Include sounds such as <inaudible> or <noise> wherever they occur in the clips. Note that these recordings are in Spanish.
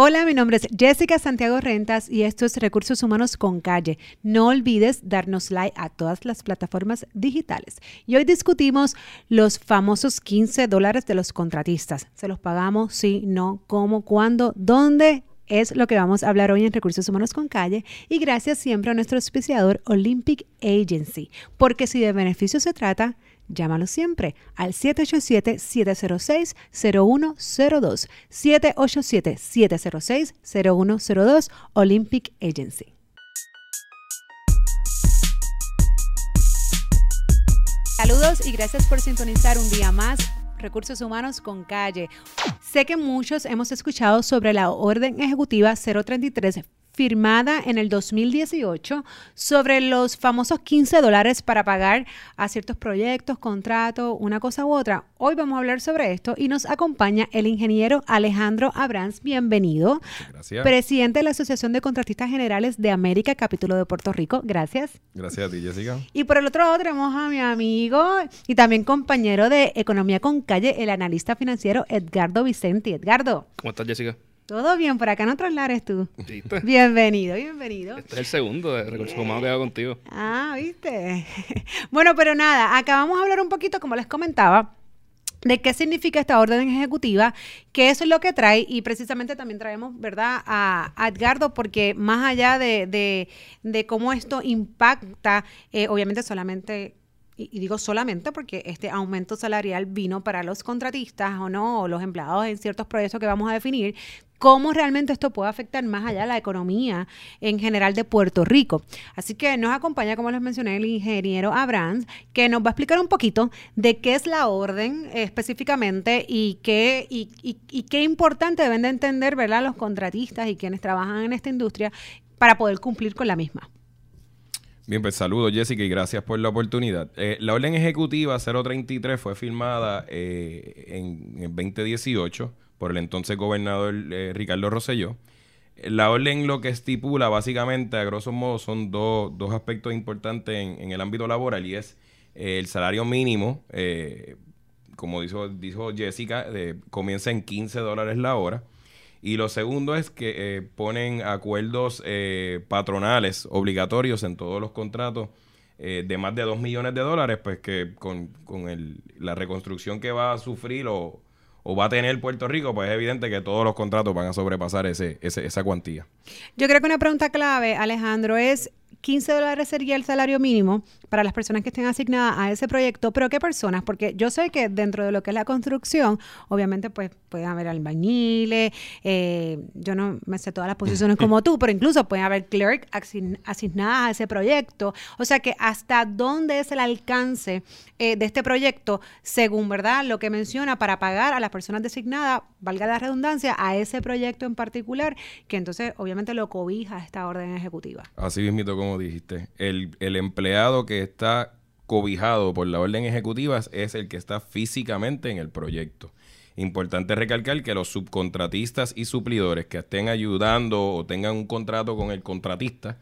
Hola, mi nombre es Jessica Santiago Rentas y esto es Recursos Humanos con Calle. No olvides darnos like a todas las plataformas digitales. Y hoy discutimos los famosos 15 dólares de los contratistas. ¿Se los pagamos? Sí, no, cómo, cuándo, dónde? Es lo que vamos a hablar hoy en Recursos Humanos con Calle y gracias siempre a nuestro auspiciador Olympic Agency, porque si de beneficio se trata, Llámalo siempre al 787-706-0102. 787-706-0102 Olympic Agency. Saludos y gracias por sintonizar un día más Recursos Humanos con Calle. Sé que muchos hemos escuchado sobre la Orden Ejecutiva 033 firmada en el 2018 sobre los famosos 15 dólares para pagar a ciertos proyectos, contratos, una cosa u otra. Hoy vamos a hablar sobre esto y nos acompaña el ingeniero Alejandro Abrams. Bienvenido. Gracias. Presidente de la Asociación de Contratistas Generales de América, capítulo de Puerto Rico. Gracias. Gracias a ti, Jessica. Y por el otro lado tenemos a mi amigo y también compañero de Economía con Calle, el analista financiero Edgardo Vicente. Edgardo. ¿Cómo estás, Jessica? Todo bien, por acá en otros lares tú. Bienvenido, bienvenido. Este es el segundo de Recursos Humanos que hago contigo. Ah, viste. <laughs> bueno, pero nada, acá vamos a hablar un poquito, como les comentaba, de qué significa esta orden ejecutiva, qué es lo que trae y precisamente también traemos, ¿verdad?, a, Edgardo porque más allá de, cómo esto impacta, eh, obviamente solamente y, digo solamente porque este aumento salarial vino para los contratistas o no, o los empleados en ciertos proyectos que vamos a definir, cómo realmente esto puede afectar más allá la economía en general de Puerto Rico. Así que nos acompaña, como les mencioné, el ingeniero Abrams, que nos va a explicar un poquito de qué es la orden específicamente y qué, y, y qué importante deben de entender ¿verdad? los contratistas y quienes trabajan en esta industria para poder cumplir con la misma. Bien, pues saludos Jessica y gracias por la oportunidad. Eh, la orden ejecutiva 033 fue firmada eh, en, 2018 por el entonces gobernador eh, Ricardo Rosselló. La orden lo que estipula básicamente, a grosso modo, son dos aspectos importantes en, el ámbito laboral y es el salario mínimo, como dijo, dijo Jessica, comienza en 15 dólares la hora y lo segundo es que eh, ponen acuerdos eh, patronales obligatorios en todos los contratos eh, de más de 2 millones de dólares, pues que con, con el, la reconstrucción que va a sufrir o, o, va a tener Puerto Rico, pues es evidente que todos los contratos van a sobrepasar ese, ese, esa cuantía. Yo creo que una pregunta clave, Alejandro, es 15 dólares sería el salario mínimo para las personas que estén asignadas a ese proyecto, pero ¿qué personas? Porque yo sé que dentro de lo que es la construcción, obviamente pues pueden haber albañiles, eh, yo no me sé todas las <laughs> posiciones como tú, pero incluso pueden haber clerk asignadas a ese proyecto. O sea que hasta dónde es el alcance eh, de este proyecto, según verdad lo que menciona, para pagar a las personas designadas, valga la redundancia, a ese proyecto en particular, que entonces obviamente lo cobija esta orden ejecutiva. Así mismo como dijiste, el, el empleado que está cobijado por la orden ejecutiva es el que está físicamente en el proyecto. Importante recalcar que los subcontratistas y suplidores que estén ayudando o tengan un contrato con el contratista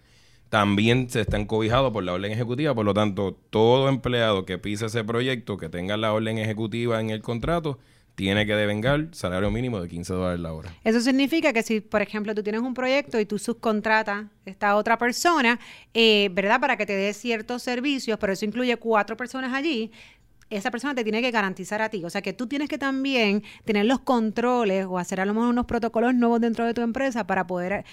también se están cobijados por la orden ejecutiva. Por lo tanto, todo empleado que pise ese proyecto, que tenga la orden ejecutiva en el contrato, tiene que devengar salario mínimo de 15 dólares la hora. Eso significa que si, por ejemplo, tú tienes un proyecto y tú subcontratas esta otra persona, eh, ¿verdad? Para que te dé ciertos servicios, pero eso incluye cuatro personas allí, esa persona te tiene que garantizar a ti. O sea que tú tienes que también tener los controles o hacer a lo mejor unos protocolos nuevos dentro de tu empresa para poder,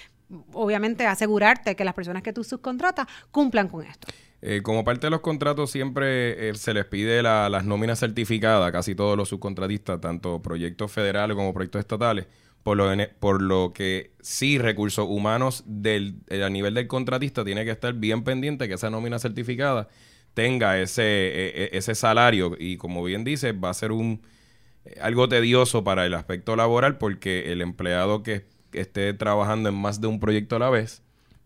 obviamente, asegurarte que las personas que tú subcontratas cumplan con esto. Eh, como parte de los contratos siempre eh, se les pide las nóminas certificadas a casi todos los subcontratistas, tanto proyectos federales como proyectos estatales, por lo, por lo que sí recursos humanos del, eh, a nivel del contratista tiene que estar bien pendiente que esa nómina certificada tenga ese, e, e, ese salario. Y como bien dice va a ser un algo tedioso para el aspecto laboral porque el empleado que esté trabajando en más de un proyecto a la vez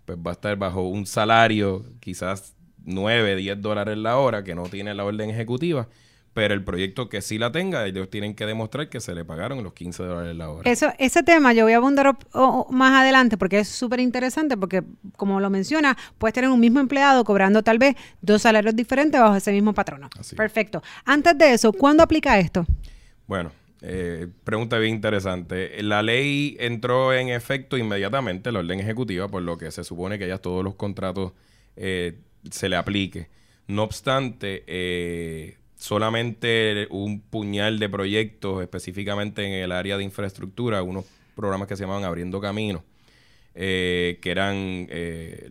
pues va a estar bajo un salario quizás 9, 10 dólares la hora, que no tiene la orden ejecutiva, pero el proyecto que sí la tenga, ellos tienen que demostrar que se le pagaron los 15 dólares la hora. Eso, ese tema yo voy a abundar más adelante porque es súper interesante porque, como lo menciona, puedes tener un mismo empleado cobrando tal vez dos salarios diferentes bajo ese mismo patrono. Perfecto. Antes de eso, ¿cuándo aplica esto? Bueno, Eh, pregunta bien interesante. La ley entró en efecto inmediatamente, la orden ejecutiva, por lo que se supone que ya todos los contratos eh, se le aplique. No obstante, eh, solamente un puñal de proyectos, específicamente en el área de infraestructura, unos programas que se llamaban Abriendo Caminos, que eran,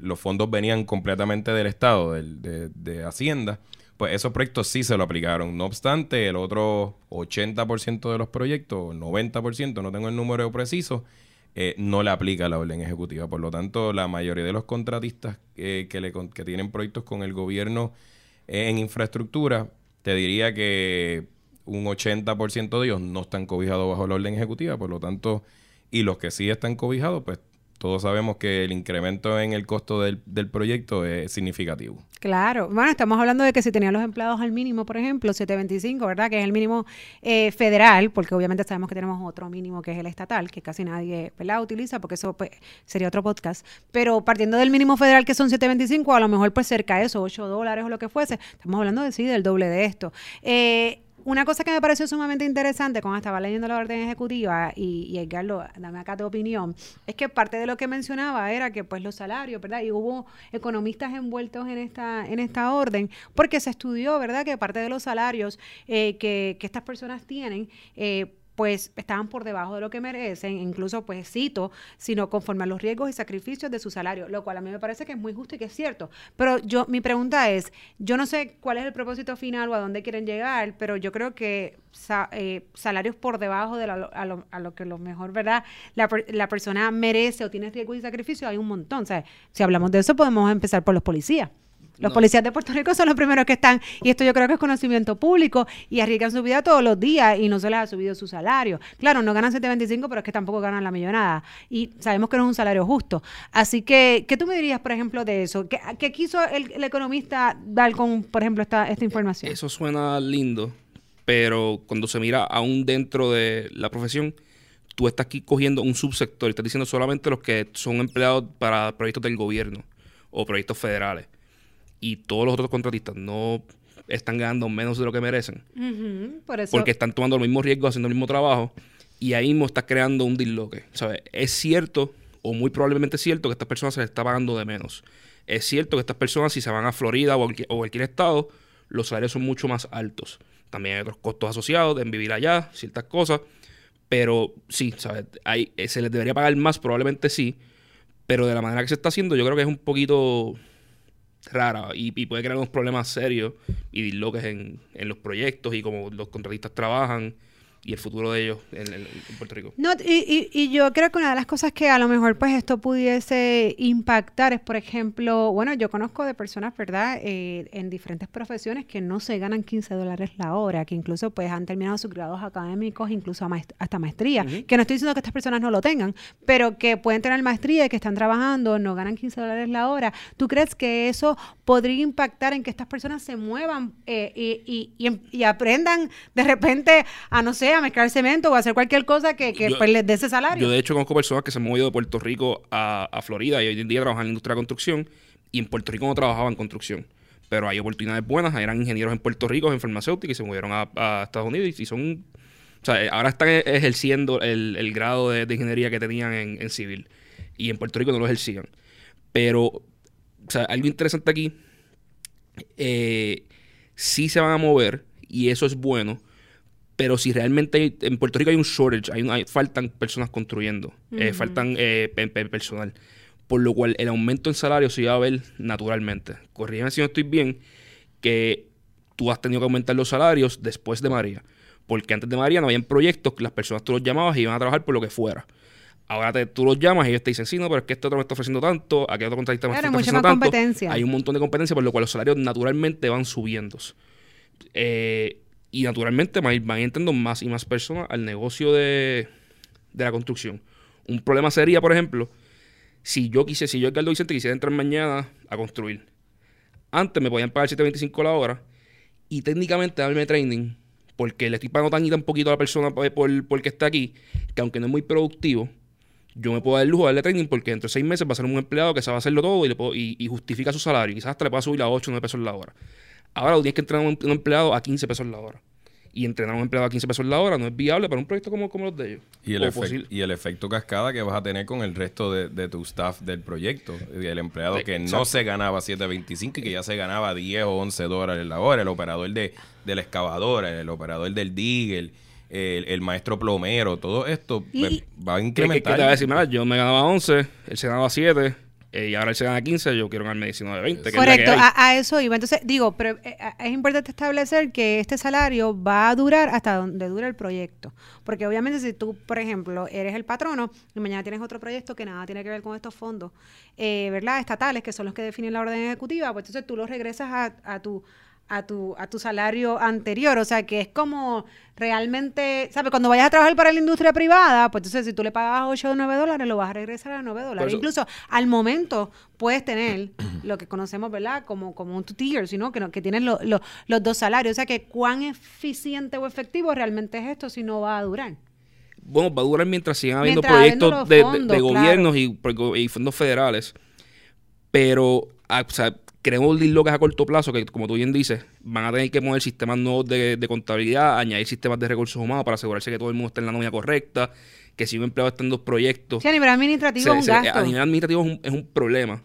los fondos venían completamente del Estado, de, de Hacienda, pues esos proyectos sí se lo aplicaron. No obstante, el otro 80% de los proyectos, 90%, no tengo el número preciso, eh, no le aplica la orden ejecutiva. Por lo tanto, la mayoría de los contratistas eh, que, le, que tienen proyectos con el gobierno en infraestructura, te diría que un 80% de ellos no están cobijados bajo la orden ejecutiva. Por lo tanto, y los que sí están cobijados, pues todos sabemos que el incremento en el costo del, proyecto es significativo. Claro, bueno, estamos hablando de que si tenían los empleados al mínimo, por ejemplo, 725, ¿verdad? Que es el mínimo eh, federal, porque obviamente sabemos que tenemos otro mínimo que es el estatal, que casi nadie ¿verdad? utiliza, porque eso pues, sería otro podcast. Pero partiendo del mínimo federal que son 725, a lo mejor pues cerca de eso, 8 dólares o lo que fuese, estamos hablando de sí, del doble de esto. Eh, una cosa que me pareció sumamente interesante cuando estaba leyendo la orden ejecutiva, y, y Edgardo, dame acá tu opinión, es que parte de lo que mencionaba era que pues los salarios, ¿verdad? Y hubo economistas envueltos en esta, en esta orden, porque se estudió, ¿verdad? Que parte de los salarios eh, que, que estas personas tienen, eh, pues estaban por debajo de lo que merecen, incluso pues cito, sino conforme a los riesgos y sacrificios de su salario, lo cual a mí me parece que es muy justo y que es cierto. Pero yo, mi pregunta es, yo no sé cuál es el propósito final o a dónde quieren llegar, pero yo creo que eh, salarios por debajo de a, lo, que lo mejor, ¿verdad? La, la persona merece o tiene riesgos y sacrificios, hay un montón. O sea, si hablamos de eso, podemos empezar por los policías. Los policías de Puerto Rico son los primeros que están, y esto yo creo que es conocimiento público, y arriesgan su vida todos los días y no se les ha subido su salario. Claro, no ganan 725, pero es que tampoco ganan la millonada. Y sabemos que no es un salario justo. Así que, ¿qué tú me dirías, por ejemplo, de eso? ¿Qué, quiso el, economista dar con, por ejemplo, esta, esta información? Eso suena lindo, pero cuando se mira aún dentro de la profesión, tú estás aquí cogiendo un subsector y estás diciendo solamente los que son empleados para proyectos del gobierno o proyectos federales y todos los otros contratistas no están ganando menos de lo que merecen. Porque están tomando los mismos riesgos, haciendo el mismo trabajo. Y ahí mismo está creando un disloque. ¿sabes? Es cierto, o muy probablemente cierto, que estas personas se les está pagando de menos. Es cierto que estas personas, si se van a Florida o, a cualquier estado, los salarios son mucho más altos. También hay otros costos asociados en vivir allá, ciertas cosas. Pero sí, ¿sabes? Hay, eh, se les debería pagar más, probablemente sí. Pero de la manera que se está haciendo, yo creo que es un poquito rara y, puede crear unos problemas serios y disloques en, en los proyectos y como los contratistas trabajan y el futuro de ellos en, Puerto Rico. No, y, y, yo creo que una de las cosas que a lo mejor pues esto pudiese impactar es, por ejemplo, bueno, yo conozco de personas, ¿verdad?, eh, en diferentes profesiones que no se ganan 15 dólares la hora, que incluso pues han terminado sus grados académicos, incluso hasta maestría, que no estoy diciendo que estas personas no lo tengan, pero que pueden tener maestría y que están trabajando, no ganan 15 dólares la hora. ¿Tú crees que eso podría impactar en que estas personas se muevan eh, y, y aprendan de repente a, no sé, a mezclar cemento o hacer cualquier cosa que, pues, les dé ese salario. Yo, de hecho, conozco personas que se han movido de Puerto Rico a, Florida y hoy en día trabajan en la industria de construcción y en Puerto Rico no trabajaban en construcción. Pero hay oportunidades buenas, eran ingenieros en Puerto Rico, en farmacéutica y se movieron a, Estados Unidos y, son o sea, eh, ahora están ejerciendo el, grado de, ingeniería que tenían en, civil. Y en Puerto Rico no lo ejercían. Pero, o sea, algo interesante aquí, eh, sí se van a mover y eso es bueno, pero si realmente en Puerto Rico hay un shortage, hay, faltan personas construyendo, eh, faltan eh, personal, por lo cual el aumento en salario se iba a ver naturalmente. Corrígeme si no estoy bien, que tú has tenido que aumentar los salarios después de María, porque antes de María no habían proyectos que las personas tú los llamabas y iban a trabajar por lo que fuera. Ahora te, tú los llamas y ellos te dicen, sí, no, pero es que este otro me está ofreciendo tanto, aquí otro contratista me está ofreciendo tanto. Competencia. Hay un montón de competencia, por lo cual los salarios naturalmente van subiendo. Eh, y naturalmente van, entrando más y más personas al negocio de, la construcción. Un problema sería, por ejemplo, si yo quise, si yo, Edgardo Vicente, quisiera entrar mañana a construir. Antes me podían pagar 7.25 la hora y técnicamente darme training porque le estoy pagando tan y tan poquito a la persona por, por, que está aquí que aunque no es muy productivo, yo me puedo dar el lujo de darle training porque dentro de seis meses va a ser un empleado que sabe hacerlo todo y, y, justifica su salario. Quizás hasta le pueda subir a 8 o 9 pesos la hora. Ahora tienes que entrar un, un empleado a 15 pesos la hora. y entrenar a un empleado a 15 pesos la hora no es viable para un proyecto como, como los de ellos. Y el, y efecto cascada que vas a tener con el resto de, de tu staff del proyecto. El empleado que no se ganaba 7.25 y que ya se ganaba 10 o 11 dólares la hora. El operador de, de la excavadora, el operador del digger, el, el maestro plomero. Todo esto Y- pues, va a Que- que- que incrementar. te va a decir, mira, yo me ganaba 11, él se ganaba 7, eh, y ahora él se gana 15, yo quiero ganarme 19, 20. que es la que Correcto, hay. a, a eso iba. Entonces, digo, pero eh, a- es importante establecer que este salario va a durar hasta donde dure el proyecto. Porque obviamente si tú, por ejemplo, eres el patrono y mañana tienes otro proyecto que nada tiene que ver con estos fondos, eh, ¿verdad? Estatales, que son los que definen la orden ejecutiva, pues entonces tú los regresas a, a tu a tu, a tu salario anterior. O sea, que es como realmente, ¿sabes? Cuando vayas a trabajar para la industria privada, pues entonces si tú le pagas 8 o 9 dólares, lo vas a regresar a 9 dólares. eso- Incluso al momento puedes tener lo que conocemos, ¿verdad? Como, como un two-tier, sino que, no- que tienen lo- lo- los dos salarios. O sea, que cuán eficiente o efectivo realmente es esto si no va a durar. Bueno, va a durar mientras sigan habiendo Mientras proyectos de, de- de claro. gobiernos y, y fondos federales. Pero, ah, o sea, queremos dislocas a corto plazo que, como tú bien dices, van a tener que mover sistemas nuevos de, de contabilidad, añadir sistemas de recursos humanos para asegurarse que todo el mundo esté en la nómina correcta, que si un empleado está en dos proyectos. Sí, a nivel administrativo se- es un se- gasto. a nivel administrativo es un, es un problema.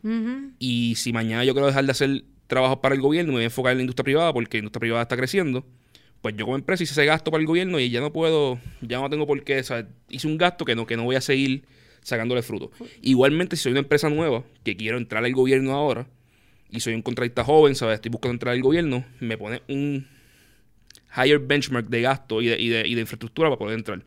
Y si mañana yo quiero dejar de hacer trabajos para el gobierno y me voy a enfocar en la industria privada porque la industria privada está creciendo, pues yo como empresa hice ese gasto para el gobierno y ya no puedo, ya no tengo por qué, o sea, hice un gasto que no, que no voy a seguir sacándole fruto. Igualmente, si soy una empresa nueva que quiero entrar al gobierno ahora y soy un contratista joven, ¿sabes? Estoy buscando entrar al gobierno, me pone un higher benchmark de gasto y de, y de, y de infraestructura para poder entrar.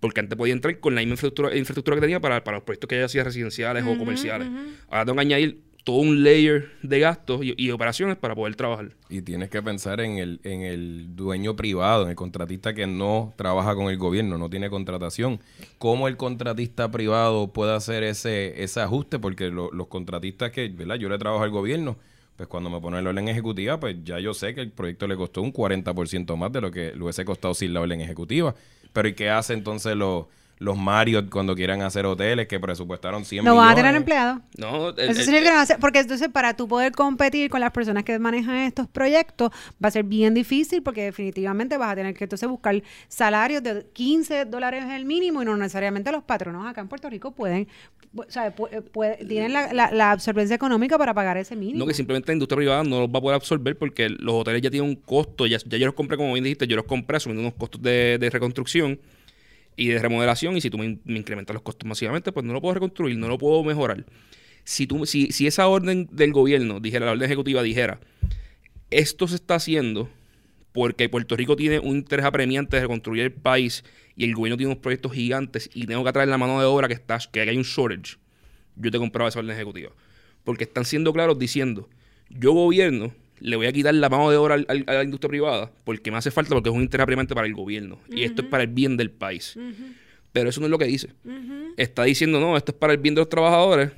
Porque antes podía entrar con la misma infraestructura, infraestructura que tenía para, para los proyectos que ya hacía residenciales o comerciales. Ahora tengo que añadir todo un layer de gastos y, operaciones para poder trabajar. Y tienes que pensar en el, en el dueño privado, en el contratista que no trabaja con el gobierno, no tiene contratación. ¿Cómo el contratista privado puede hacer ese, ese ajuste? Porque lo- los contratistas que, ¿verdad? Yo le trabajo al gobierno, pues cuando me ponen la orden ejecutiva, pues ya yo sé que el proyecto le costó un 40% más de lo que le hubiese costado sin la orden ejecutiva. Pero ¿y qué hace entonces los, los Marriott cuando quieran hacer hoteles que presupuestaron 100 No millones? van a tener empleados. No, el- Eso lo que no va a hacer, porque entonces para tú poder competir con las personas que manejan estos proyectos va a ser bien difícil porque definitivamente vas a tener que entonces buscar salarios de 15 dólares el mínimo y no necesariamente los patronos acá en Puerto Rico pueden, pu- o sea, puede- tienen la, la- la absorbencia económica para pagar ese mínimo. No, que simplemente la industria privada no los va a poder absorber porque los hoteles ya tienen un costo. Ya, ya yo los compré, como bien dijiste, yo los compré asumiendo unos costos de, de reconstrucción y de remodelación. Y si tú me, me incrementas los costos masivamente, pues no lo puedo reconstruir, no lo puedo mejorar. Si, tú, si, si esa orden del gobierno, dijera, la orden ejecutiva dijera, esto se está haciendo porque Puerto Rico tiene un interés apremiante de reconstruir el país y el gobierno tiene unos proyectos gigantes y tengo que atraer la mano de obra que está, que hay un shortage, yo te compraba esa orden ejecutiva. Porque están siendo claros diciendo, yo gobierno, le voy a quitar la mano de obra al- al- a la industria privada porque me hace falta porque es un interés apremiante para el gobierno. Y esto es para el bien del país. Pero eso no es lo que dice. Está diciendo, no, esto es para el bien de los trabajadores,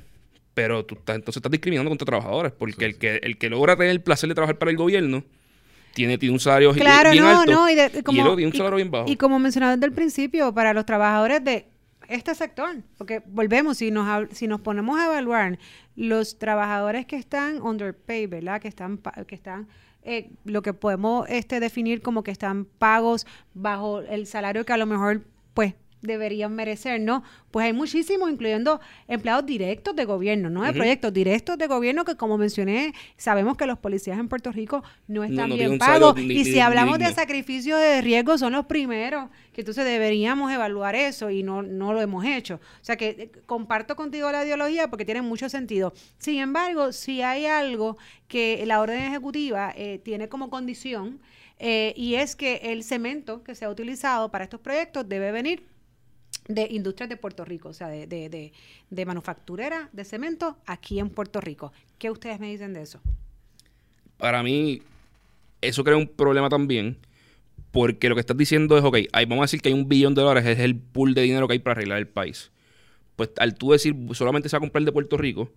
pero tú estás, entonces estás discriminando contra trabajadores, porque el, que, el que logra tener el placer de trabajar para el gobierno tiene, tiene un salario Claro, bien no, alto no, y, de- y como, el otro tiene un y- salario bien bajo. y como mencionaba desde el principio, para los trabajadores de este sector, porque volvemos, si nos, si nos ponemos a evaluar los trabajadores que están underpaid, ¿verdad? Que están, que están eh, lo que podemos este, definir como que están pagos bajo el salario que a lo mejor, pues, deberían merecer, ¿no? Pues hay muchísimos, incluyendo empleados directos de gobierno, ¿no? De Ujú. proyectos directos de gobierno que, como mencioné, sabemos que los policías en Puerto Rico no están no bien pagos. ni- y si ni hablamos de digno. sacrificios de riesgo, son los primeros que entonces deberíamos evaluar eso y no, no lo hemos hecho. O sea que eh, comparto contigo la ideología porque tiene mucho sentido. Sin embargo, si hay algo que la orden ejecutiva eh, tiene como condición eh, y es que el cemento que se ha utilizado para estos proyectos debe venir de industrias de Puerto Rico, o sea, de, de, de, de manufacturera de cemento aquí en Puerto Rico. ¿Qué ustedes me dicen de eso? Para mí, eso crea un problema también, porque lo que estás diciendo es, ok, hay- vamos a decir que hay un billón de dólares, es el pool de dinero que hay para arreglar el país. Pues al tú decir solamente se va a comprar de Puerto Rico,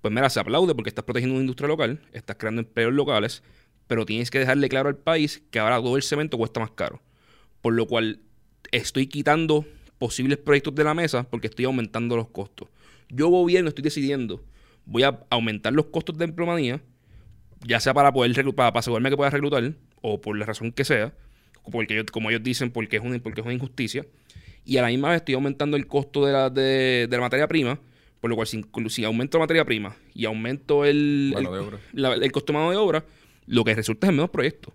pues mira, se aplaude porque estás protegiendo una industria local, estás creando empleos locales, pero tienes que dejarle claro al país que ahora todo el cemento cuesta más caro. Por lo cual estoy quitando posibles proyectos de la mesa porque estoy aumentando los costos. Yo gobierno estoy decidiendo, voy a aumentar los costos de empleomanía, ya sea para poder reclu- para, asegurarme que pueda reclutar o por la razón que sea, porque ellos- como ellos dicen, porque es, una, porque es una injusticia. Y a la misma vez estoy aumentando el costo de la, de, de la materia prima, por lo cual si, si aumento la materia prima y aumento el, el, la- el costo de mano de obra, lo que resulta es en menos proyectos.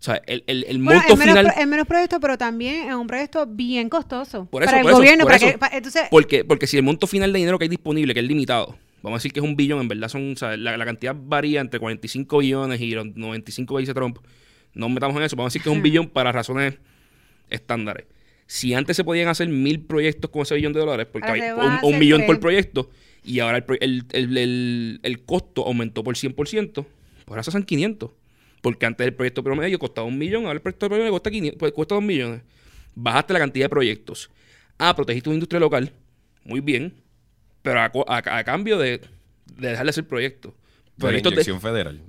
O sea, el, el, monto final... es menos proyecto, pero también es un proyecto bien costoso. Por eso, para el eso, gobierno. por para eso. que, pa- entonces, Porque, porque si el monto final de dinero que hay disponible, que es limitado, vamos a decir que es un billón, en verdad son, o sea, la, la cantidad varía entre 45 billones y los 95 que dice Trump. No nos metamos en eso, vamos a decir que es un billón para razones estándares. Si antes se podían hacer mil proyectos con ese billón de dólares, porque hay un, un millón por proyecto, y ahora el, el- el- el costo aumentó por 100%, pues ahora se hacen 500. Porque antes el proyecto promedio costaba un millón, ahora el proyecto promedio cuesta, 500, pues, cuesta 2 millones. Bajaste la cantidad de proyectos. Ah, protegiste una industria local, muy bien, pero a, a- a cambio de, de dejar de hacer proyectos. De la Proyectos de- inyección federal.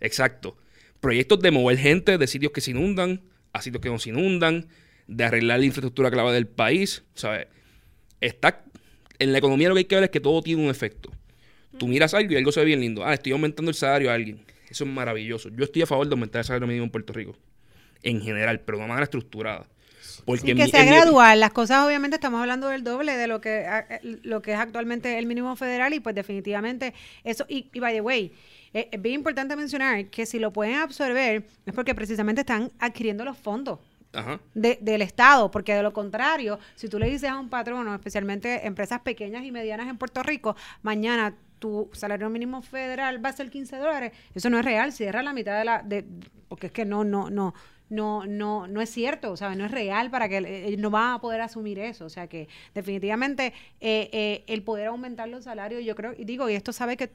Exacto. Proyectos de mover gente de sitios que se inundan a sitios que no se inundan, de arreglar la infraestructura clave del país. ¿Sabes? Está en la economía lo que hay que ver es que todo tiene un efecto. Tú miras algo y algo se ve bien lindo. Ah, estoy aumentando el salario a alguien. Eso es maravilloso. Yo estoy a favor de aumentar el salario mínimo en Puerto Rico. En general, pero de una manera estructurada. Porque sí, que mi- sea mi- gradual. Las cosas, obviamente, estamos hablando del doble de lo que, eh, lo que es actualmente el mínimo federal y pues definitivamente eso, y, y by the way, eh, es bien importante mencionar que si lo pueden absorber es porque precisamente están adquiriendo los fondos. Ajá. de- del Estado, porque de lo contrario, si tú le dices a un patrono, especialmente empresas pequeñas y medianas en Puerto Rico, mañana tu salario mínimo federal va a ser 15 dólares, eso no es real, cierra la mitad de la, de, porque es que no, no, no, no, no, no es cierto, o sea, no es real para que eh, no van a poder asumir eso, o sea que definitivamente eh, eh, el poder aumentar los salarios, yo creo, y digo, y esto sabe que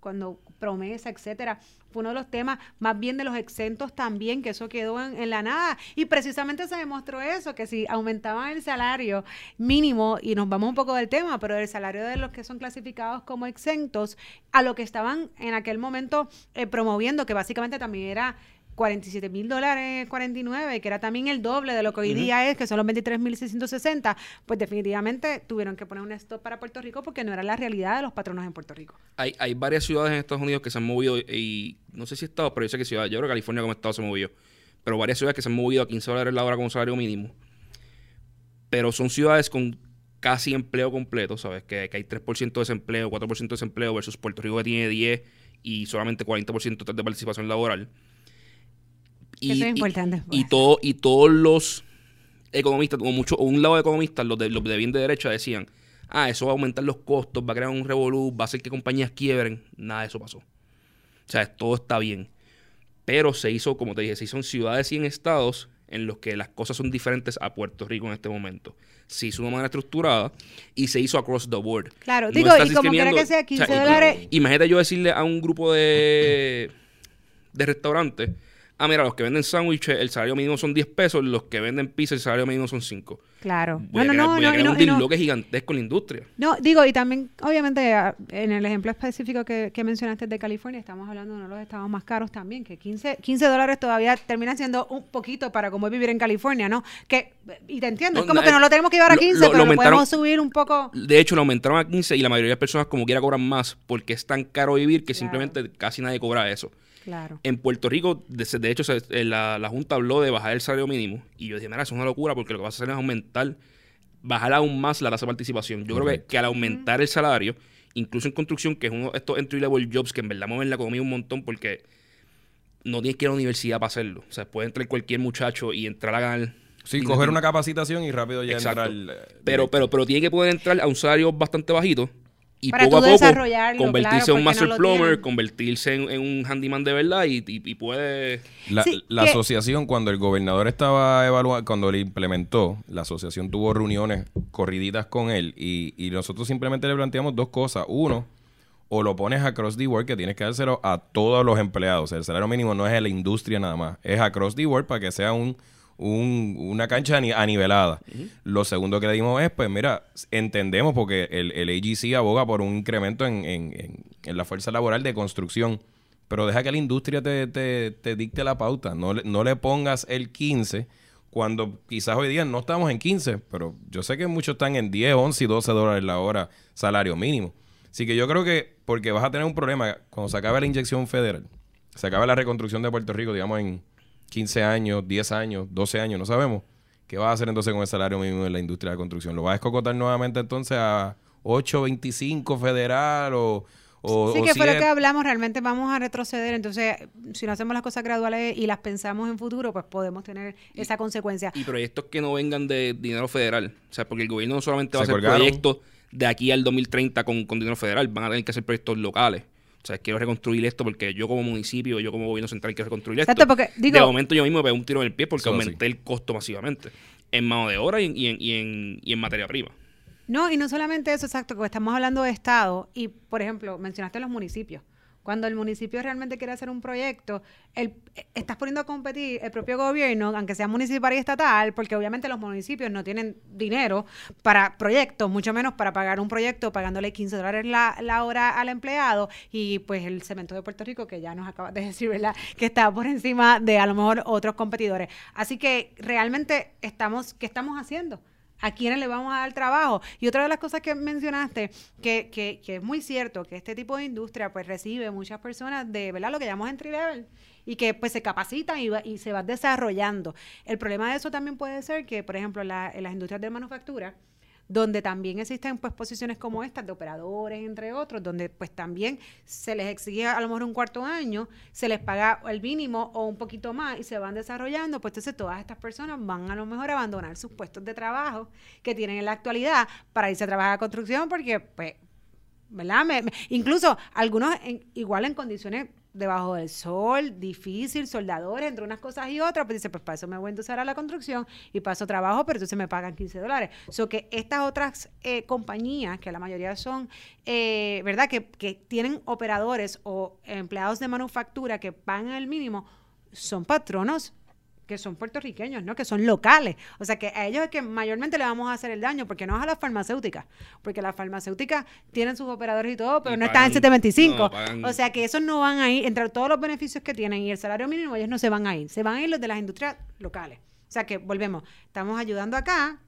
cuando promesa, etcétera, fue uno de los temas, más bien de los exentos también, que eso quedó en, la nada. Y precisamente se demostró eso, que si aumentaban el salario mínimo, y nos vamos un poco del tema, pero el salario de los que son clasificados como exentos, a lo que estaban en aquel momento promoviendo, que básicamente también era 47 mil dólares 49, que era también el doble de lo que hoy día es, que son los 23 mil 660, pues definitivamente tuvieron que poner un stop para Puerto Rico porque no era la realidad de los patronos en Puerto Rico. Hay, hay varias ciudades en Estados Unidos que se han movido y no sé si estados, pero yo sé que ciudades, yo creo que California como estado se movió, pero varias ciudades que se han movido a 15 dólares la hora como salario mínimo. Pero son ciudades con casi empleo completo, ¿sabes? Que, que hay 3% de desempleo, 4% de desempleo versus Puerto Rico que tiene 10 y solamente 40% de participación laboral. Eso es importante, Y, pues. todo, y todos los economistas, o mucho, o un lado de economistas, los de, los de bien de derecha, decían, ah, eso va a aumentar los costos, va a crear un revolú, va a hacer que compañías quiebren. Nada de eso pasó. O sea, todo está bien. Pero se hizo, como te dije, se hizo en ciudades y en estados en los que las cosas son diferentes a Puerto Rico en este momento. Se hizo de una manera estructurada y se hizo across the board. Claro, No digo, y como quiera que sea, 15 y- dólares- Imagínate yo decirle a un grupo de, de restaurantes, ah, mira, los que venden sándwiches, el salario mínimo son 10 pesos, los que venden pizza, el salario mínimo son 5. Claro. Voy no, a no, crear, no, voy a crear no, un disloque gigantesco en la industria. No, digo, y también, obviamente, a- en el ejemplo específico que, que mencionaste de California, estamos hablando de uno de los estados más caros también, que 15, 15 dólares todavía termina siendo un poquito para como es vivir en California, ¿no? Que, y te entiendo, es como que no lo tenemos que llevar a lo- 15, lo- pero lo podemos subir un poco. De hecho, lo aumentaron a 15 y la mayoría de las personas como quiera cobran más porque es tan caro vivir que Claro. simplemente casi nadie cobra eso. Claro. En Puerto Rico, de, de hecho, se- eh, la, la Junta habló de bajar el salario mínimo. Y yo dije, mira, eso es una locura porque lo que vas a hacer es aumentar, bajar aún más la tasa de participación. Yo creo que, que al aumentar el salario, incluso en construcción, que es uno de estos entry-level jobs que en verdad mueven la economía un montón porque no tienes que ir a la universidad para hacerlo. O sea, puede entrar cualquier muchacho y entrar a ganar. Sí, coger una capacitación y rápido ya Exacto. entrar. eh, Pero, pero, pero tiene que poder entrar a un salario bastante bajito y Para poco a tú poco convertirse claro, en un master no plumber, convertirse en, en un handyman de verdad y, y- y puede... La, Sí, la que- asociación, cuando el gobernador estaba evaluando, cuando le implementó, la asociación tuvo reuniones corriditas con él y, y nosotros simplemente le planteamos dos cosas. Uno, o lo pones across the board, que tienes que dárselo a todos los empleados. El salario mínimo no es de la industria nada más, es across the board para que sea un, un- una cancha ani- anivelada. Lo segundo que le dimos es, pues mira, entendemos porque el, el AGC aboga por un incremento en, en- en- en la fuerza laboral de construcción. Pero deja que la industria te, te- te dicte la pauta. No le, no le pongas el 15 cuando quizás hoy día no estamos en 15, pero yo sé que muchos están en 10, 11 y 12 dólares la hora salario mínimo. Así que yo creo que, porque vas a tener un problema cuando se acabe la inyección federal, se acabe la reconstrucción de Puerto Rico, digamos, en 15 años, 10 años, 12 años, no sabemos. ¿Qué vas a hacer entonces con el salario mínimo en la industria de la construcción? ¿Lo vas a escocotar nuevamente entonces a 8.25 federal o, o sí, o que fue lo que hablamos, realmente vamos a retroceder. Entonces, si no hacemos las cosas graduales y las pensamos en futuro, pues podemos tener esa consecuencia. Y proyectos que no vengan de dinero federal. O sea, porque el gobierno no solamente va a hacer colgaron. proyectos de aquí al 2030 con, con dinero federal, van a tener que hacer proyectos locales. O sea, quiero reconstruir esto porque yo como municipio, yo como gobierno central quiero reconstruir esto. Exacto, porque, digo- de momento yo mismo me pegué un tiro en el pie porque aumenté el costo masivamente. En mano de obra y en, y en, y en, y en materia prima. No, y no solamente eso, exacto, que estamos hablando de Estado y, por ejemplo, mencionaste los municipios. Cuando el municipio realmente quiere hacer un proyecto, el, eh, estás poniendo a competir el propio gobierno, aunque sea municipal y estatal, porque obviamente los municipios no tienen dinero para proyectos, mucho menos para pagar un proyecto pagándole 15 dólares la, la hora al empleado y pues el cemento de Puerto Rico, que ya nos acabas de decir, ¿verdad? Que está por encima de a lo mejor otros competidores. Así que realmente estamos, ¿qué estamos haciendo? A quiénes le vamos a dar trabajo. Y otra de las cosas que mencionaste, que, que, que es muy cierto, que este tipo de industria pues recibe muchas personas de, ¿verdad? Lo que llamamos entry level y que pues se capacitan y, va- y se van desarrollando. El problema de eso también puede ser que, por ejemplo, la- en las industrias de manufactura, donde también existen pues posiciones como estas de operadores, entre otros, donde pues también se les exige a lo mejor un cuarto año, se les paga el mínimo o un poquito más y se van desarrollando, pues entonces todas estas personas van a lo mejor a abandonar sus puestos de trabajo que tienen en la actualidad para irse a trabajar a construcción porque pues ¿verdad? Me- me- incluso algunos en- igual en condiciones debajo del sol, difícil, soldadores, entre unas cosas y otras, pues dice, pues para eso me voy a endosar a la construcción y paso trabajo, pero entonces me pagan 15 dólares. So que estas otras eh, compañías, que la mayoría son, eh, ¿verdad? Que, que tienen operadores o empleados de manufactura que pagan el mínimo, son patronos que son puertorriqueños, ¿no? Que son locales. O sea, que a ellos es que mayormente le vamos a hacer el daño, porque no es a las farmacéuticas, porque las farmacéuticas tienen sus operadores y todo, pero Y no están en pagan- 725. no, pagan- O sea, que esos no van a ir, entre todos los beneficios que tienen y el salario mínimo, ellos no se van a ir, se van a ir los de las industrias locales. O sea, que volvemos, estamos ayudando acá,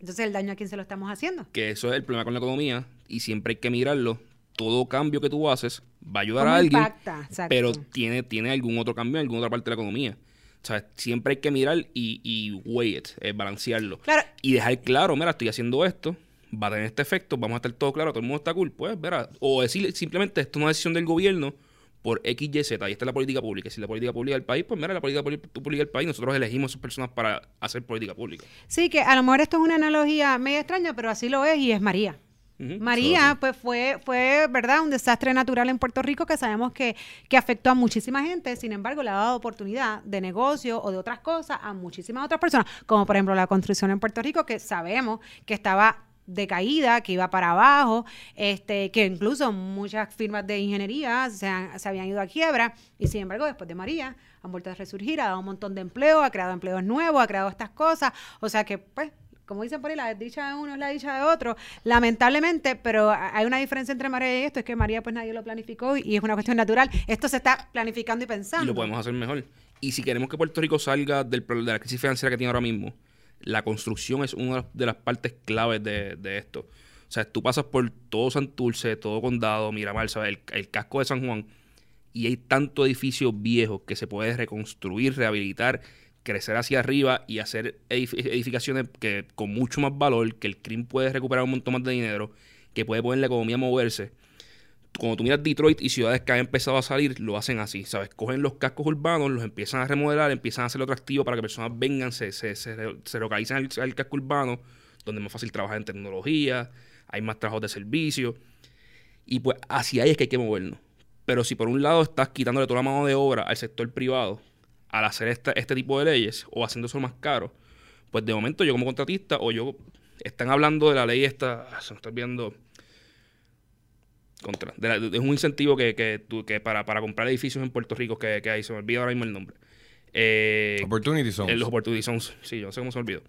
entonces el daño a quién se lo estamos haciendo. Que eso es el problema con la economía y siempre hay que mirarlo. Todo cambio que tú haces va a ayudar ¿Cómo a alguien, impacta? Pero tiene, tiene algún otro cambio en alguna otra parte de la economía. O sea, siempre hay que mirar y, y weigh it, eh, balancearlo. Claro. Y dejar claro, mira, estoy haciendo esto, va a tener este efecto, vamos a estar todo claro, todo el mundo está cool, pues, verá. O decir simplemente esto es una decisión del gobierno por X, Y, Z, y esta es la política pública. Si la política pública del país, pues mira, la política pública pública del país, nosotros elegimos a esas personas para hacer política pública. Sí, que a lo mejor esto es una analogía media extraña, pero así lo es y es María. María, pues fue, fue, ¿verdad? Un desastre natural en Puerto Rico que sabemos que, que afectó a muchísima gente, sin embargo, le ha dado oportunidad de negocio o de otras cosas a muchísimas otras personas, como por ejemplo la construcción en Puerto Rico, que sabemos que estaba decaída, que iba para abajo, este, que incluso muchas firmas de ingeniería se, han- se habían ido a quiebra, y sin embargo, después de María, han vuelto a resurgir, ha dado un montón de empleo, ha creado empleos nuevos, ha creado estas cosas, o sea que, pues, como dicen por ahí, la desdicha de uno es la dicha de otro, lamentablemente, pero hay una diferencia entre María y esto, es que María pues nadie lo planificó y, es una cuestión natural. Esto se está planificando y pensando. y lo podemos hacer mejor. Y si queremos que Puerto Rico salga del, de la crisis financiera que tiene ahora mismo, la construcción es una de las partes claves de, de esto. O sea, tú pasas por todo Santurce, todo Condado, Miramar, ¿sabes? El, el casco de San Juan, y hay tanto edificios viejos que se puede reconstruir, rehabilitar, crecer hacia arriba y hacer edif- edificaciones que con mucho más valor, que el CRIM puede recuperar un montón más de dinero, que puede poner la economía a moverse cuando tú miras Detroit y ciudades que han empezado a salir, lo hacen así, ¿sabes? Cogen los cascos urbanos, los empiezan a remodelar, empiezan a hacerlo atractivo para que personas vengan, se, se, se, se localicen al, al casco urbano, donde es más fácil trabajar en tecnología, hay más trabajos de servicio. Y pues hacia ahí es que hay que movernos. Pero si por un lado estás quitándole toda la mano de obra al sector privado al hacer esta- este tipo de leyes o haciendo eso más caro, pues de momento yo como contratista o yo están hablando de la ley esta, se me está olvidando contra. de la- de- es un incentivo que, que, que para, para comprar edificios en Puerto Rico que, que hay, se me olvida ahora mismo el nombre. Eh, Opportunity Zones. en los Opportunity Zones. Sí, yo no sé cómo se me olvidó.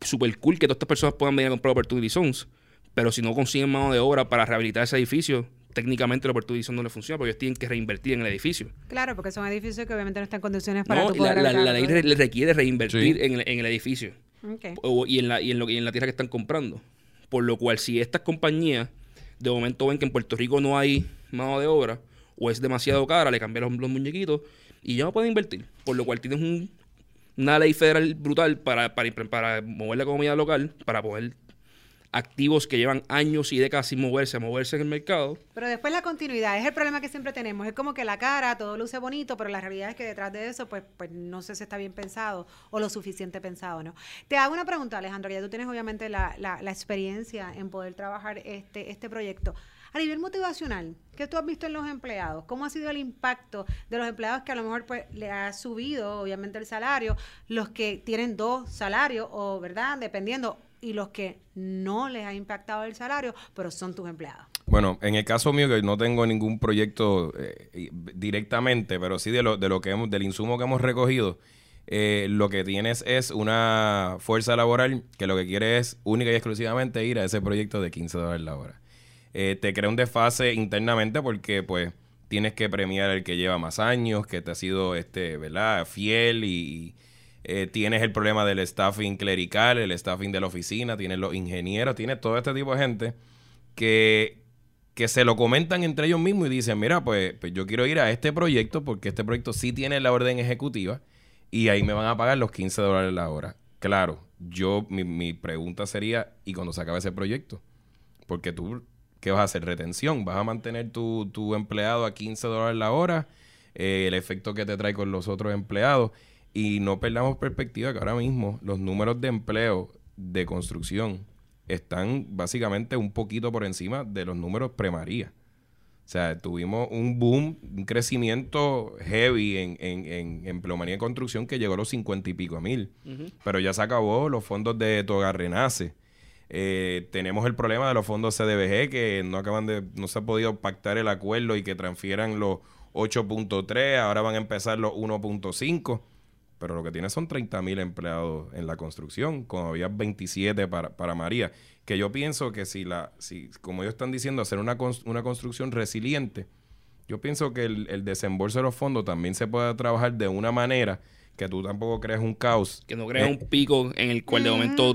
Super cool que todas estas personas puedan venir a comprar Opportunity Zones, pero si no consiguen mano de obra para rehabilitar ese edificio, técnicamente el Opportunity Zone no le funciona porque ellos tienen que reinvertir en el edificio. Claro, porque son edificios que obviamente no están en condiciones para No, la, la- la ley habitarlo. re- le requiere reinvertir Sí. en, el, en el edificio o- y, en la, y, en lo, y en la tierra que están comprando. Por lo cual, si estas compañías de momento ven que en Puerto Rico no hay mano de obra o es demasiado cara, le cambian los, los muñequitos y ya no pueden invertir. Por lo cual tienes un, una ley federal brutal para, para, para mover la economía local, para poder activos que llevan años y décadas sin moverse, a moverse en el mercado. Pero después la continuidad, es el problema que siempre tenemos. Es como que la cara, todo luce bonito, pero la realidad es que detrás de eso, pues, pues no sé si está bien pensado o lo suficiente pensado, ¿no? Te hago una pregunta, Alejandro, ya tú tienes obviamente la, la, experiencia en poder trabajar este, este proyecto. A nivel motivacional, ¿qué tú has visto en los empleados? ¿Cómo ha sido el impacto de los empleados que a lo mejor pues, le ha subido, obviamente, el salario? Los que tienen dos salarios, o, ¿verdad? Dependiendo, y los que no les ha impactado el salario, pero son tus empleados. Bueno, en el caso mío que no tengo ningún proyecto eh, directamente, pero sí de lo, de lo que hemos, del insumo que hemos recogido, eh, lo que tienes es una fuerza laboral que lo que quiere es única y exclusivamente ir a ese proyecto de 15 dólares la hora. Eh, te crea un desfase internamente porque pues tienes que premiar al que lleva más años, que te ha sido este, ¿verdad? fiel y, eh, tienes el problema del staffing clerical, el staffing de la oficina, tienes los ingenieros, tienes todo este tipo de gente que, que se lo comentan entre ellos mismos y dicen, mira, pues, pues yo quiero ir a este proyecto porque este proyecto sí tiene la orden ejecutiva y ahí me van a pagar los 15 dólares la hora. Claro, yo, mi, mi pregunta sería, ¿y cuando se acabe ese proyecto? Porque tú ¿qué vas a hacer? Retención. Vas a mantener tu, tu empleado a 15 dólares la hora, eh, el efecto que te trae con los otros empleados. Y no perdamos perspectiva que ahora mismo los números de empleo de construcción están básicamente un poquito por encima de los números premaría. O sea, tuvimos un boom, un crecimiento heavy en, en, en empleomanía de construcción que llegó a los 50 y pico mil. Pero ya se acabó los fondos de Toga Renace. Eh, tenemos el problema de los fondos CDBG que no acaban de, no se ha podido pactar el acuerdo y que transfieran los 8.3, ahora van a empezar los 1.5, pero lo que tiene son 30 mil empleados en la construcción, como había 27 para, para María, que yo pienso que si la, si, como ellos están diciendo, hacer una, una construcción resiliente, yo pienso que el, el desembolso de los fondos también se puede trabajar de una manera que tú tampoco crees un caos. Que no crees eh, un pico en el cual de momento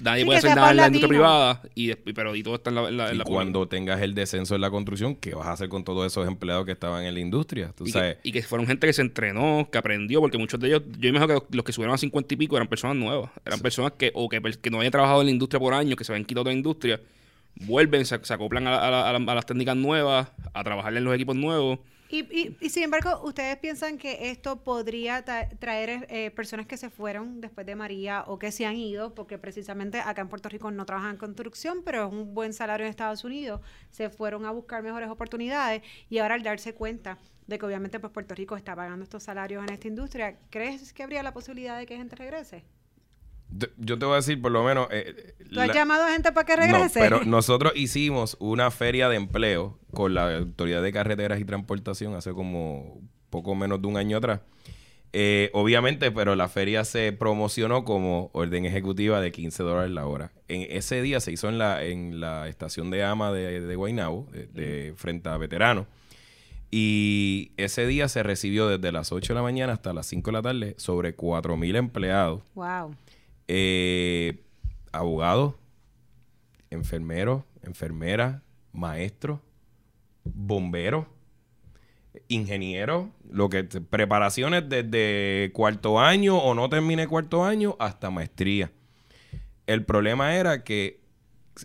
nadie puede hacer nada en la industria privada, y, pero y todo está en la, y cuando tengas el descenso en la construcción, ¿qué vas a hacer con todos esos empleados que estaban en la industria? ¿Tú y, sabes? Que, y que fueron gente que se entrenó, que aprendió, porque muchos de ellos, yo imagino que los que subieron a 50 y pico eran personas nuevas, eran personas que, o que, que, no habían trabajado en la industria por años, que se habían quitado de la industria, vuelven, se, se acoplan a, a, las técnicas nuevas, a trabajar en los equipos nuevos y, y, sin embargo, ¿ustedes piensan que esto podría traer eh, personas que se fueron después de María o que se han ido, porque precisamente acá en Puerto Rico no trabajan en construcción, pero es un buen salario en Estados Unidos, se fueron a buscar mejores oportunidades y ahora al darse cuenta de que obviamente pues Puerto Rico está pagando estos salarios en esta industria, ¿crees que habría la posibilidad de que gente regrese? Yo te voy a decir, por lo menos. Eh, ¿Tú has llamado a gente para que regrese? No, pero nosotros hicimos una feria de empleo con la Autoridad de Carreteras y Transportación hace como poco menos de un año atrás. Eh, obviamente, pero la feria se promocionó como orden ejecutiva de 15 dólares la hora. En ese día se hizo en la, en la estación de AMA de, de Guaynabo, de, frente a veteranos. Y ese día se recibió desde las 8 de la mañana hasta las 5 de la tarde sobre 4.000 empleados. ¡Wow! Eh, abogados, enfermeros, enfermeras, maestros, bomberos, ingenieros, lo que preparaciones desde cuarto año o no termine cuarto año hasta maestría. El problema era que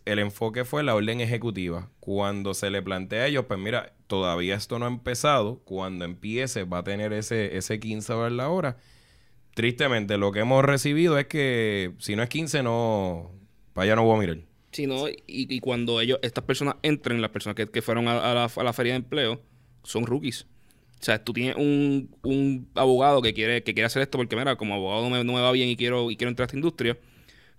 el enfoque fue la orden ejecutiva. Cuando se le plantea a ellos, pues mira, todavía esto no ha empezado. Cuando empiece va a tener ese, ese 15 horas la hora tristemente lo que hemos recibido es que si no es 15, no, para allá no voy a mirar. Sí, no, y, y, cuando ellos, estas personas entren, las personas que, que fueron a, la, a, la, feria de empleo, son rookies. O sea, tú tienes un, un, abogado que quiere, que quiere hacer esto porque, mira, como abogado no me, va bien y quiero, y quiero entrar a esta industria,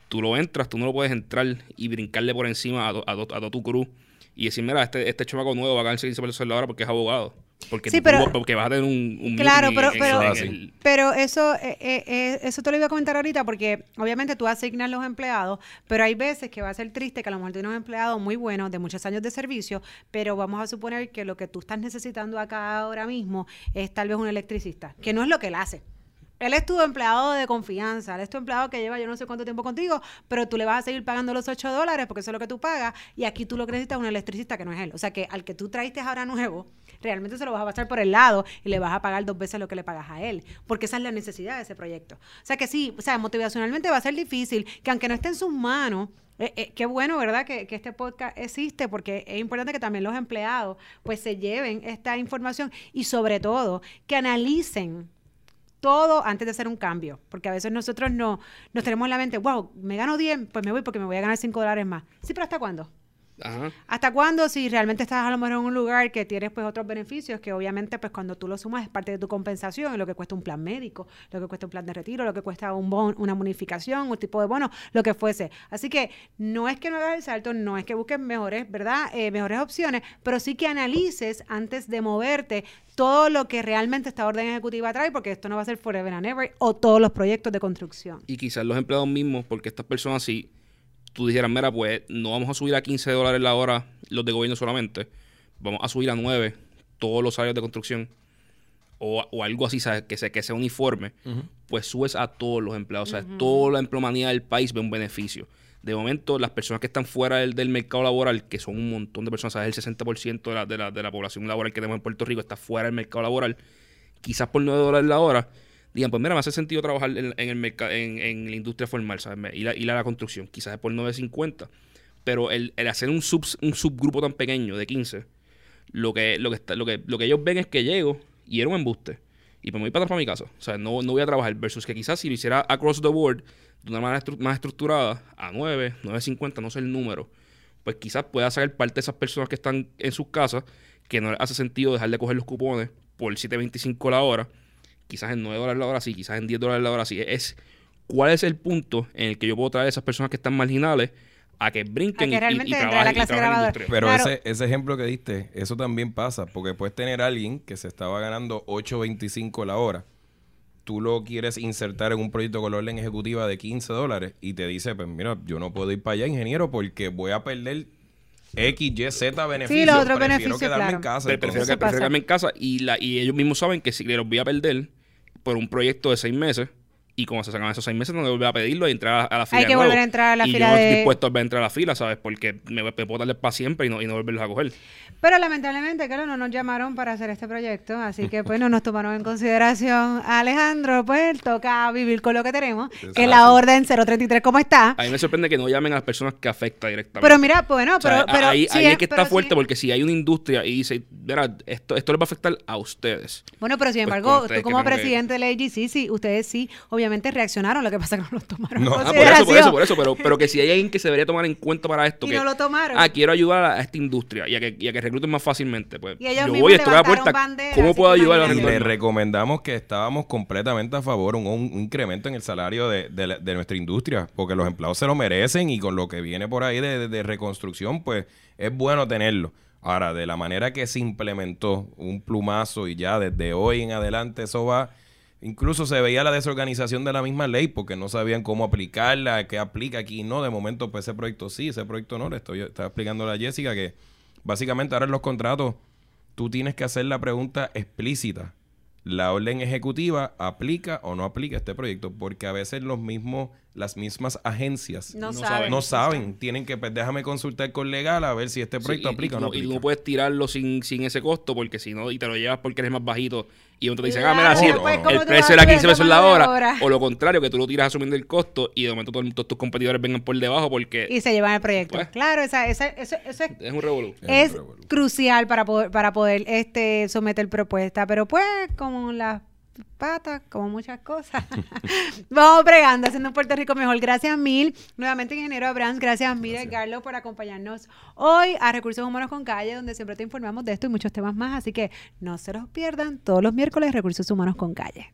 tú lo entras, tú no lo puedes entrar y brincarle por encima a, a, a, tu crew y decir, mira, este, este nuevo va a ganar 15 pesos la hora porque es abogado. Porque, sí, pero, porque vas a tener un, un claro, pero, pero, el... pero, eso eh, eh, eh, eso te lo iba a comentar ahorita porque obviamente tú asignas los empleados, pero hay veces que va a ser triste que a lo mejor tienes un empleado muy bueno de muchos años de servicio, pero vamos a suponer que lo que tú estás necesitando acá ahora mismo es tal vez un electricista, que no es lo que él hace Él es tu empleado de confianza, él es tu empleado que lleva yo no sé cuánto tiempo contigo, pero tú le vas a seguir pagando los 8 dólares porque eso es lo que tú pagas y aquí tú lo que necesitas es un electricista que no es él. O sea que al que tú traiste ahora nuevo, realmente se lo vas a pasar por el lado y le vas a pagar dos veces lo que le pagas a él, porque esa es la necesidad de ese proyecto. O sea que sí, o sea, motivacionalmente va a ser difícil, que aunque no esté en sus manos, eh, eh, qué bueno, ¿verdad? Que, que, este podcast existe porque es importante que también los empleados pues se lleven esta información y sobre todo que analicen todo antes de hacer un cambio, porque a veces nosotros no nos tenemos en la mente, wow, me gano 10, pues me voy porque me voy a ganar 5 dólares más. Sí, pero ¿hasta cuándo? Ajá. ¿Hasta cuándo? Si realmente estás a lo mejor en un lugar que tienes pues otros beneficios que obviamente pues cuando tú lo sumas es parte de tu compensación, lo que cuesta un plan médico, lo que cuesta un plan de retiro, lo que cuesta un bon, una bonificación, un tipo de bono, lo que fuese. Así que no es que no hagas el salto, no es que busques mejores, ¿verdad? Eh, mejores opciones, pero sí que analices antes de moverte todo lo que realmente esta orden ejecutiva trae, porque esto no va a ser forever and ever, o todos los proyectos de construcción. Y quizás los empleados mismos, porque estas personas sí tú dijeras, mira, pues no vamos a subir a 15 dólares la hora los de gobierno solamente, vamos a subir a 9 todos los salarios de construcción o, o algo así, ¿sabes? Que, sea, que sea uniforme, pues subes a todos los empleados. O sea, toda la empleomanía del país ve un beneficio. De momento, las personas que están fuera del, del mercado laboral, que son un montón de personas, ¿sabes? El 60% de la, de, la, de la población laboral que tenemos en Puerto Rico está fuera del mercado laboral, quizás por 9 dólares la hora digan, pues mira, me hace sentido trabajar en, el en, la industria formal, ¿sabes? Ir a la construcción, quizás es por 9.50. Pero el, hacer un, sub, un subgrupo tan pequeño de 15, lo que, lo, que está, lo, que, lo que ellos ven es que llego y era un embuste. Y pues me voy para atrás para mi casa. O sea, no, no voy a trabajar. Versus que quizás si lo hiciera across the board, de una manera más estructurada, a 9, 9.50, no sé el número, pues quizás pueda sacar parte de esas personas que están en sus casas, que no les hace sentido dejar de coger los cupones por 7.25 la hora quizás en 9 dólares la hora sí, quizás en 10 dólares la hora sí. Es cuál es el punto en el que yo puedo traer a esas personas que están marginales a que brinquen y, y, trabajen, la clase Pero ese, ese ejemplo que diste, eso también pasa, porque puedes tener a alguien que se estaba ganando 8.25 la hora, tú lo quieres insertar en un proyecto con la orden ejecutiva de 15 dólares y te dice, pues mira, yo no puedo ir para allá, ingeniero, porque voy a perder X, Y, Z beneficios. Sí, los otros beneficios, quedarme en casa. Prefiero, quedarme en casa y, la, y ellos mismos saben que si los voy a perder, por un proyecto de seis meses y como se sacan esos seis meses, no volver a pedirlo y entrar a, la fila. Hay que volver a entrar a la y fila. Yo de... dispuesto a entrar a la fila, ¿sabes? Porque me, me puedo darle para siempre y no, y no volverlos a coger. Pero lamentablemente, claro, no nos llamaron para hacer este proyecto, así que pues no nos tomaron en consideración Alejandro, pues toca vivir con lo que tenemos, que es la orden 033 ¿cómo está. A mí me sorprende que no llamen a las personas que afecta directamente. Pero mira, bueno, pero, pero ahí, ahí es que está fuerte porque si hay una industria y dice, verá, esto, esto les va a afectar a ustedes. Bueno, pero sin pues, embargo, tú como presidente de la AGC, sí, ustedes sí, obviamente reaccionaron, lo que pasa es que no lo tomaron no. ah, por eso, por eso, por eso, pero, pero que si hay alguien que se debería tomar en cuenta para esto, y que, no lo tomaron. Ah, quiero ayudar a esta industria y a que, y a que recluten más fácilmente. Pues yo voy, estoy a la puerta. ¿Cómo puedo ayudar a la Le recomendamos que estábamos completamente a favor un, un incremento en el salario de, de, nuestra industria, porque los empleados se lo merecen y con lo que viene por ahí de, de reconstrucción, pues es bueno tenerlo. Ahora, de la manera que se implementó un plumazo y ya desde hoy en adelante eso va Incluso se veía la desorganización de la misma ley porque no sabían cómo aplicarla, qué aplica aquí. No, de momento, pues ese proyecto sí, ese proyecto no. Le estoy explicando a Jessica que básicamente ahora en los contratos tú tienes que hacer la pregunta explícita. ¿La orden ejecutiva aplica o no aplica este proyecto? Porque a veces los mismos las mismas agencias no, saben. Tienen que, pues déjame consultar con legal a ver si este proyecto aplica o no aplica. Y no puedes tirarlo sin, sin ese costo porque si no, y te lo llevas porque eres más bajito y otro te dicen, ah, mira, el precio era 15 pesos la hora. O lo contrario, que tú lo tiras asumiendo el costo y de momento todos, tus competidores vengan por debajo porque... Y se llevan el proyecto. Pues, claro, esa, esa, eso, es, es un revolú. Es, crucial para poder, para poder este, someter propuesta. Pero pues, como las patas, como muchas cosas. <laughs> Vamos bregando, haciendo un Puerto Rico mejor. Gracias mil. Nuevamente, ingeniero Abrams, gracias mil, Carlos, por acompañarnos hoy a Recursos Humanos con Calle, donde siempre te informamos de esto y muchos temas más. Así que no se los pierdan todos los miércoles Recursos Humanos con Calle.